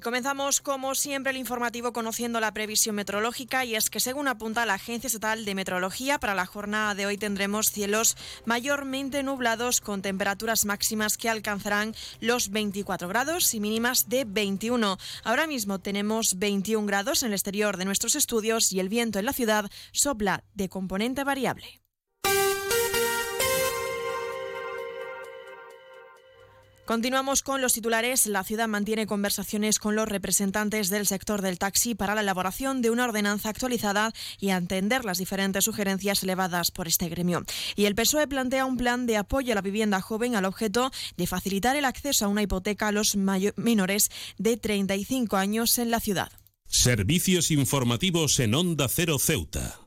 Comenzamos, como siempre, el informativo conociendo la previsión meteorológica y es que, según apunta la Agencia Estatal de Meteorología, para la jornada de hoy tendremos cielos mayormente nublados con temperaturas máximas que alcanzarán los 24 grados y mínimas de 21. Ahora mismo tenemos 21 grados en el exterior de nuestros estudios y el viento en la ciudad sopla de componente variable. Continuamos con los titulares. La ciudad mantiene conversaciones con los representantes del sector del taxi para la elaboración de una ordenanza actualizada y atender las diferentes sugerencias elevadas por este gremio. Y el PSOE plantea un plan de apoyo a la vivienda joven al objeto de facilitar el acceso a una hipoteca a los menores de 35 años en la ciudad. Servicios informativos en Onda Cero Ceuta.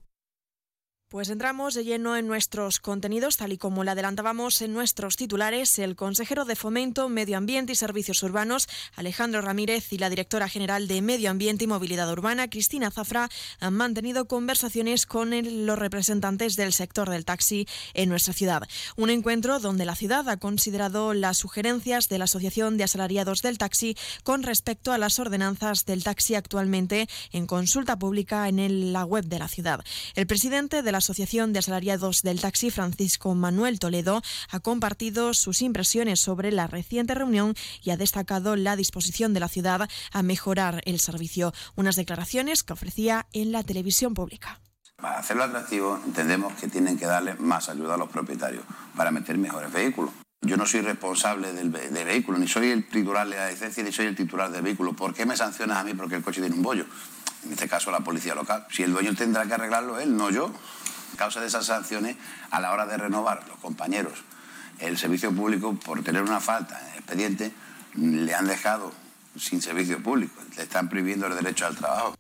Pues entramos de lleno en nuestros contenidos, tal y como le adelantábamos en nuestros titulares. El consejero de Fomento, Medio Ambiente y Servicios Urbanos, Alejandro Ramírez, y la directora general de Medio Ambiente y Movilidad Urbana, Cristina Zafra, han mantenido conversaciones con los representantes del sector del taxi en nuestra ciudad. Un encuentro donde la ciudad ha considerado las sugerencias de la Asociación de Asalariados del Taxi con respecto a las ordenanzas del taxi actualmente en consulta pública en la web de la ciudad. El presidente de la Asociación de Asalariados del Taxi, Francisco Manuel Toledo, ha compartido sus impresiones sobre la reciente reunión y ha destacado la disposición de la ciudad a mejorar el servicio. Unas declaraciones que ofrecía en la televisión pública. Para hacerlo atractivo, entendemos que tienen que darle más ayuda a los propietarios para meter mejores vehículos. Yo no soy responsable del, vehículo, ni soy el titular de la licencia, ni soy el titular del vehículo. ¿Por qué me sancionas a mí porque el coche tiene un bollo? En este caso, la policía local. Si el dueño tendrá que arreglarlo él, no yo causa de esas sanciones a la hora de renovar los compañeros el servicio público por tener una falta en el expediente le han dejado sin servicio público, le están prohibiendo el derecho al trabajo.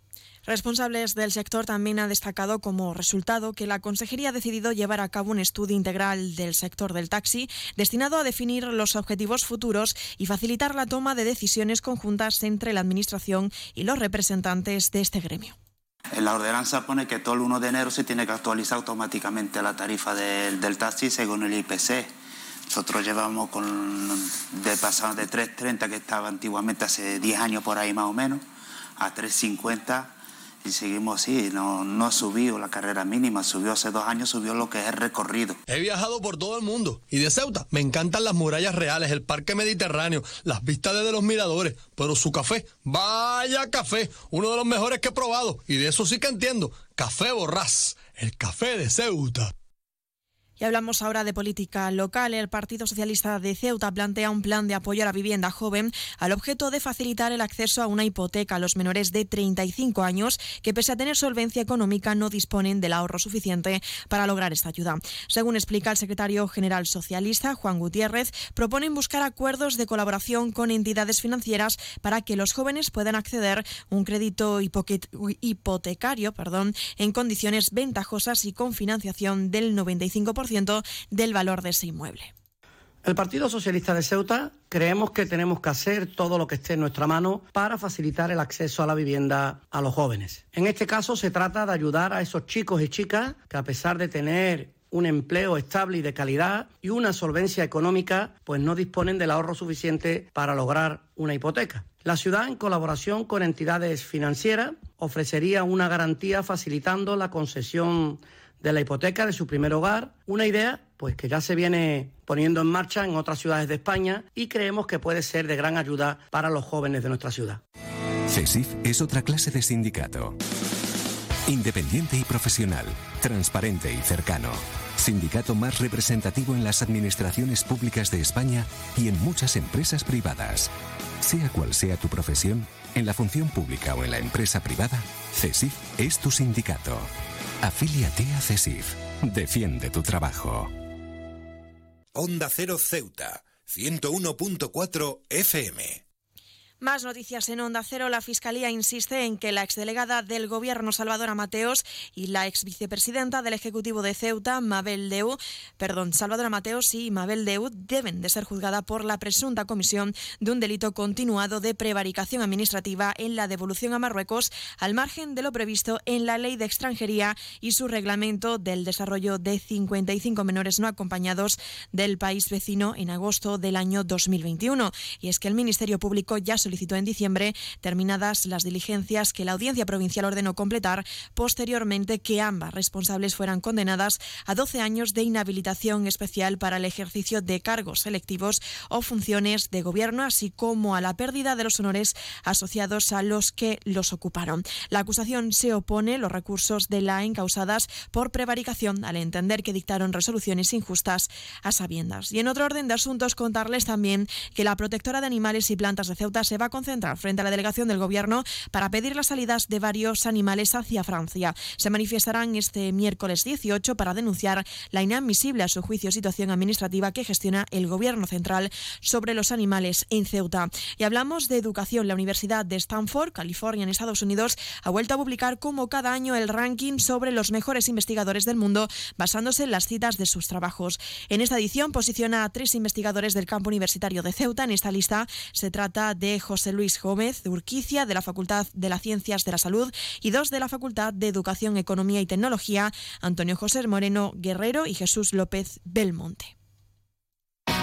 Responsables del sector también han destacado como resultado que la Consejería ha decidido llevar a cabo un estudio integral del sector del taxi destinado a definir los objetivos futuros y facilitar la toma de decisiones conjuntas entre la Administración y los representantes de este gremio. La ordenanza pone que todo el 1 de enero se tiene que actualizar automáticamente la tarifa del, taxi según el IPC. Nosotros llevamos con de de 3.30 que estaba antiguamente hace 10 años por ahí más o menos a 3.50 y seguimos así, no, no ha subido la carrera mínima, subió hace dos años, subió lo que es el recorrido. He viajado por todo el mundo y de Ceuta me encantan las murallas reales, el parque mediterráneo, las vistas desde los miradores, pero su café, vaya café, uno de los mejores que he probado y de eso sí que entiendo, café borrás, el café de Ceuta. Hablamos ahora de política local. El Partido Socialista de Ceuta plantea un plan de apoyo a la vivienda joven al objeto de facilitar el acceso a una hipoteca a los menores de 35 años que, pese a tener solvencia económica, no disponen del ahorro suficiente para lograr esta ayuda. Según explica el secretario general socialista, Juan Gutiérrez, proponen buscar acuerdos de colaboración con entidades financieras para que los jóvenes puedan acceder a un crédito hipotecario perdón, en condiciones ventajosas y con financiación del 95% del valor de ese inmueble. El Partido Socialista de Ceuta creemos que tenemos que hacer todo lo que esté en nuestra mano para facilitar el acceso a la vivienda a los jóvenes. En este caso se trata de ayudar a esos chicos y chicas que a pesar de tener un empleo estable y de calidad y una solvencia económica, pues no disponen del ahorro suficiente para lograr una hipoteca. La ciudad, en colaboración con entidades financieras, ofrecería una garantía facilitando la concesión de la hipoteca de su primer hogar, una idea pues que ya se viene poniendo en marcha en otras ciudades de España y creemos que puede ser de gran ayuda para los jóvenes de nuestra ciudad. CESIF es otra clase de sindicato. Independiente y profesional, transparente y cercano. Sindicato más representativo en las administraciones públicas de España y en muchas empresas privadas. Sea cual sea tu profesión, en la función pública o en la empresa privada, CESIF es tu sindicato. Afíliate a CESIF. Defiende tu trabajo. Onda Cero Ceuta, 101.4 FM. Más noticias en Onda Cero. La Fiscalía insiste en que la exdelegada del Gobierno, Salvadora Mateos, y la ex vicepresidenta del Ejecutivo de Ceuta, Mabel Deu, perdón, Salvadora Mateos y Mabel Deu deben de ser juzgadas por la presunta comisión de un delito continuado de prevaricación administrativa en la devolución a Marruecos, al margen de lo previsto en la Ley de Extranjería y su reglamento del desarrollo de 55 menores no acompañados del país vecino en agosto del año 2021. Y es que el Ministerio Público ya solicitó solicitó en diciembre, terminadas las diligencias que la Audiencia Provincial ordenó completar, posteriormente que ambas responsables fueran condenadas a 12 años de inhabilitación especial para el ejercicio de cargos selectivos o funciones de gobierno, así como a la pérdida de los honores asociados a los que los ocuparon. La acusación se opone los recursos de la encausadas por prevaricación al entender que dictaron resoluciones injustas a sabiendas. Y en otro orden de asuntos, contarles también que la protectora de animales y plantas de Ceuta se va a concentrar frente a la delegación del Gobierno para pedir las salidas de varios animales hacia Francia. Se manifestarán este miércoles 18 para denunciar la inadmisible a su juicio situación administrativa que gestiona el Gobierno central sobre los animales en Ceuta. Y hablamos de educación. La Universidad de Stanford, California, en Estados Unidos, ha vuelto a publicar como cada año el ranking sobre los mejores investigadores del mundo basándose en las citas de sus trabajos. En esta edición posiciona a tres investigadores del campo universitario de Ceuta. En esta lista se trata de José Luis Gómez de Urquicia, de la Facultad de las Ciencias de la Salud, y dos de la Facultad de Educación, Economía y Tecnología, Antonio José Moreno Guerrero y Jesús López Belmonte.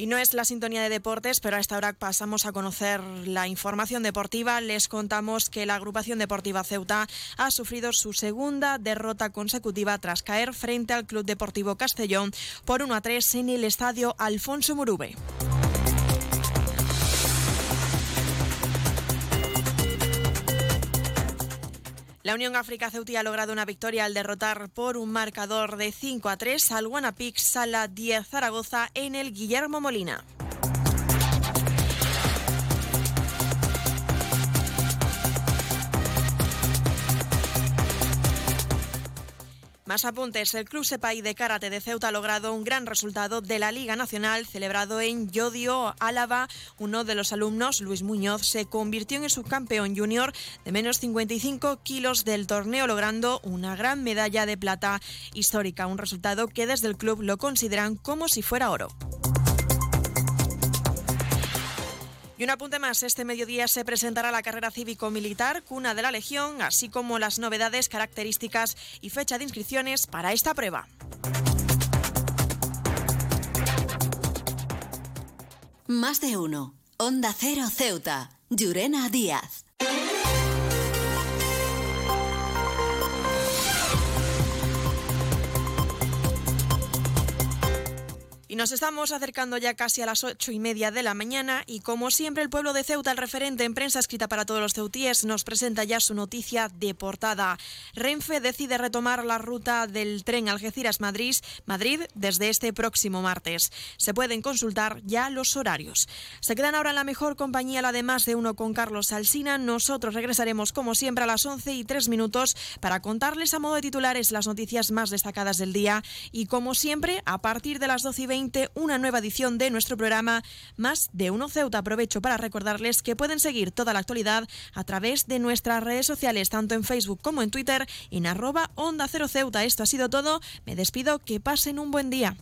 Y no es la sintonía de deportes, pero a esta hora pasamos a conocer la información deportiva. Les contamos que la agrupación deportiva Ceuta ha sufrido su segunda derrota consecutiva tras caer frente al Club Deportivo Castellón por 1 a 3 en el estadio Alfonso Murube. La Unión África Ceutí ha logrado una victoria al derrotar por un marcador de 5 a 3 al Guanapix Sala 10 Zaragoza en el Guillermo Molina. Más apuntes. El Club Sepay de Karate de Ceuta ha logrado un gran resultado de la Liga Nacional celebrado en Yodio, Álava. Uno de los alumnos, Luis Muñoz, se convirtió en subcampeón junior de menos 55 kilos del torneo, logrando una gran medalla de plata histórica. Un resultado que desde el club lo consideran como si fuera oro. Y un apunte más, este mediodía se presentará la carrera cívico-militar, cuna de la Legión, así como las novedades, características y fecha de inscripciones para esta prueba. Más de uno. Onda Cero Ceuta. Llurena Díaz. Nos estamos acercando ya casi a las ocho y media de la mañana y como siempre el pueblo de Ceuta, el referente en prensa escrita para todos los ceutíes, nos presenta ya su noticia de portada. Renfe decide retomar la ruta del tren Algeciras-Madrid Madrid desde este próximo martes. Se pueden consultar ya los horarios. Se quedan ahora en la mejor compañía, la de más de uno con Carlos Alsina. Nosotros regresaremos como siempre a las once y tres minutos para contarles a modo de titulares las noticias más destacadas del día y como siempre a partir de las doce y una nueva edición de nuestro programa Más de Uno Ceuta. Aprovecho para recordarles que pueden seguir toda la actualidad a través de nuestras redes sociales, tanto en Facebook como en Twitter, en arroba Onda Cero Ceuta. Esto ha sido todo. Me despido. Que pasen un buen día.